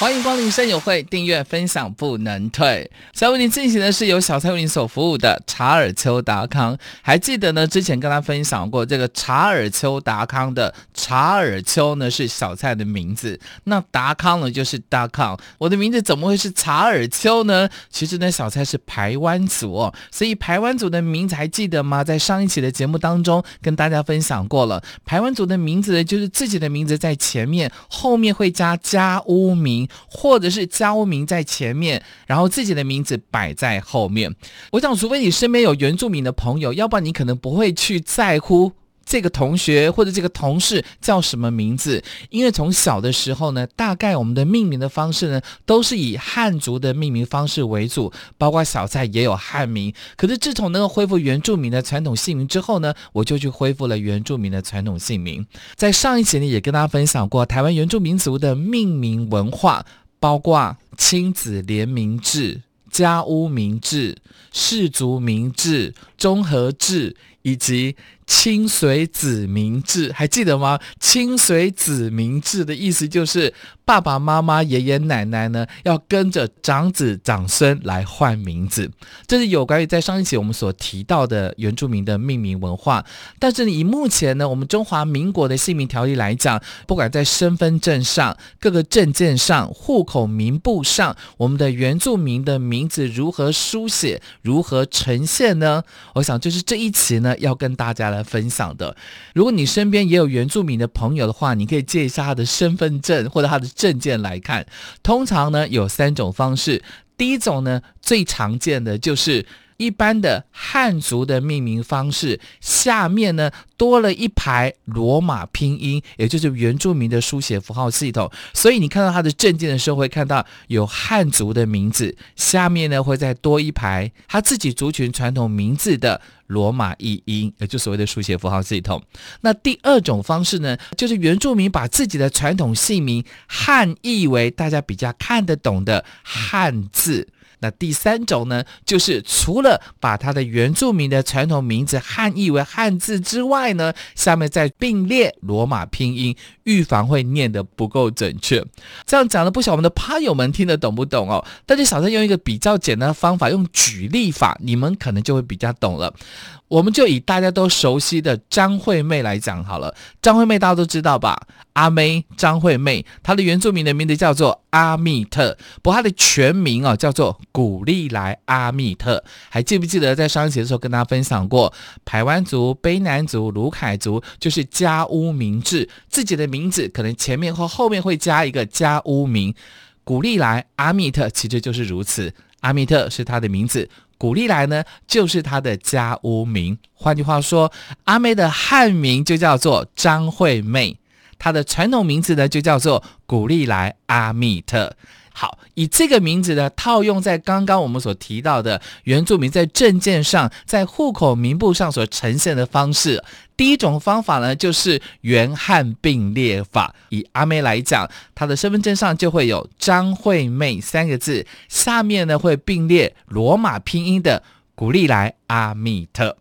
欢迎光临声友会，订阅分享不能退。在为您进行的是由小蔡为您所服务的查尔丘达康。还记得呢？之前跟他分享过这个查尔丘达康的查尔丘呢是小蔡的名字，那达康呢就是达康。我的名字怎么会是查尔丘呢？其实呢，小蔡是排湾族哦，所以排湾族的名字还记得吗？在上一期的节目当中跟大家分享过了，排湾族的名字呢就是自己的名字在前面，后面会加家屋名。或者是家屋名在前面，然后自己的名字摆在后面。我想，除非你身边有原住民的朋友，要不然你可能不会去在乎这个同学或者这个同事叫什么名字。因为从小的时候呢，大概我们的命名的方式呢，都是以汉族的命名方式为主，包括小蔡也有汉名。可是自从能够恢复原住民的传统姓名之后呢，我就去恢复了原住民的传统姓名。在上一集呢，也跟大家分享过台湾原住民族的命名文化。包括亲子联名制、家屋名制、氏族名制、综合制，以及。亲随子名制还记得吗？亲随子名制的意思就是爸爸妈妈、爷爷奶奶呢要跟着长子长孙来换名字。这是有关于在上一期我们所提到的原住民的命名文化。但是以目前呢，我们中华民国的姓名条例来讲，不管在身份证上、各个证件上、户口名簿上，我们的原住民的名字如何书写、如何呈现呢？我想就是这一期呢要跟大家来。分享的，如果你身边也有原住民的朋友的话，你可以借一下他的身份证或者他的证件来看。通常呢有三种方式，第一种呢最常见的就是。一般的汉族的命名方式，下面呢多了一排罗马拼音，也就是原住民的书写符号系统。所以你看到他的证件的时候，会看到有汉族的名字，下面呢会再多一排他自己族群传统名字的罗马译音，也就所谓的书写符号系统。那第二种方式呢，就是原住民把自己的传统姓名汉译为大家比较看得懂的汉字。那第三种呢，就是除了把它的原住民的传统名字汉译为汉字之外呢，下面再并列罗马拼音，预防会念得不够准确。这样讲的不晓我们的趴友们听得懂不懂哦？但是小郑用一个比较简单的方法，用举例法，你们可能就会比较懂了。我们就以大家都熟悉的张惠妹来讲好了。张惠妹大家都知道吧？阿妹张惠妹，她的原住民的名字叫做阿密特，不过她的全名啊叫做古利来阿密特。还记不记得在上一节的时候跟大家分享过，排湾族、卑南族、卢凯族就是家屋名字，自己的名字可能前面或后面会加一个家屋名。古利来阿密特其实就是如此，阿密特是他的名字。古丽来呢，就是他的家屋名。换句话说，阿妹的汉名就叫做张惠妹，它的传统名字呢就叫做古丽来阿密特。好，以这个名字呢套用在刚刚我们所提到的原住民在证件上、在户口名簿上所呈现的方式。第一种方法呢，就是原汉并列法。以阿妹来讲，她的身份证上就会有张惠妹三个字，下面呢会并列罗马拼音的古利来阿密特。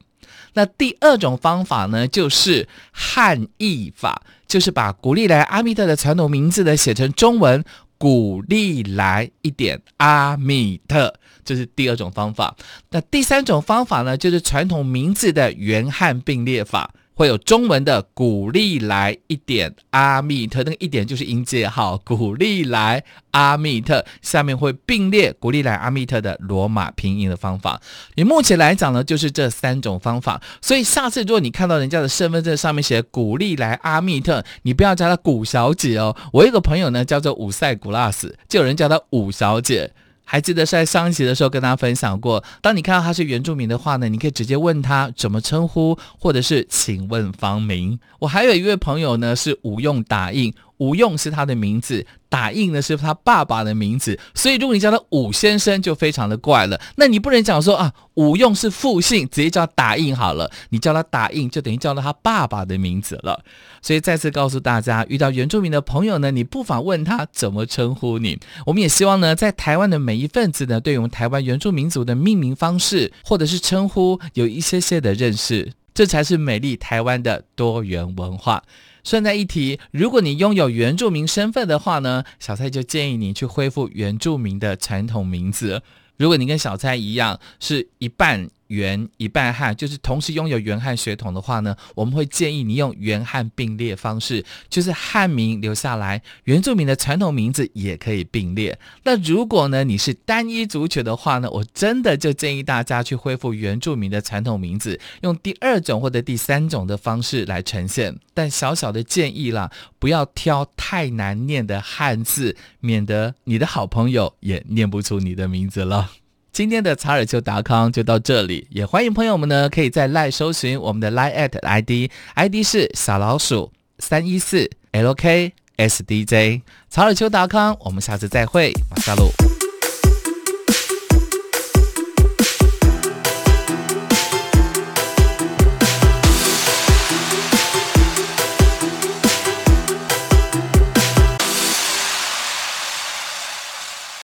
那第二种方法呢，就是汉译法，就是把古利来阿密特的传统名字呢写成中文。古利来一点阿密特，这是第二种方法。那第三种方法呢，就是传统名字的元汉并列法。会有中文的古利来一点阿密特，那个一点就是音节号，古利来阿密特下面会并列古利来阿密特的罗马拼音的方法。你目前来讲呢，就是这三种方法。所以下次如果你看到人家的身份证上面写古利来阿密特，你不要叫她古小姐哦。我有个朋友呢，叫做五塞古拉斯，就有人叫她五小姐。还记得在上一集的时候跟大家分享过，当你看到他是原住民的话呢，你可以直接问他怎么称呼，或者是请问芳名。我还有一位朋友呢是无用打印，吴用是他的名字，打印呢是他爸爸的名字，所以如果你叫他武先生，就非常的怪了。那你不能讲说啊，吴用是复姓，直接叫打印好了。你叫他打印，就等于叫了他爸爸的名字了。所以再次告诉大家，遇到原住民的朋友呢，你不妨问他怎么称呼你。我们也希望呢，在台湾的每一份子呢，对我们台湾原住民族的命名方式或者是称呼有一些些的认识，这才是美丽台湾的多元文化。顺带一提，如果你拥有原住民身份的话呢，小蔡就建议你去恢复原住民的传统名字。如果你跟小蔡一样是一半。原一半汉，就是同时拥有原汉血统的话呢，我们会建议你用原汉并列方式，就是汉名留下来，原住民的传统名字也可以并列。那如果呢你是单一族群的话呢，我真的就建议大家去恢复原住民的传统名字，用第二种或者第三种的方式来呈现。但小小的建议啦，不要挑太难念的汉字，免得你的好朋友也念不出你的名字了。今天的查尔丘达康就到这里，也欢迎朋友们呢，可以在 LINE 搜寻我们的 line at ID，ID 是小老鼠三一四 LKSDJ，查尔丘达康，我们下次再会，马萨路。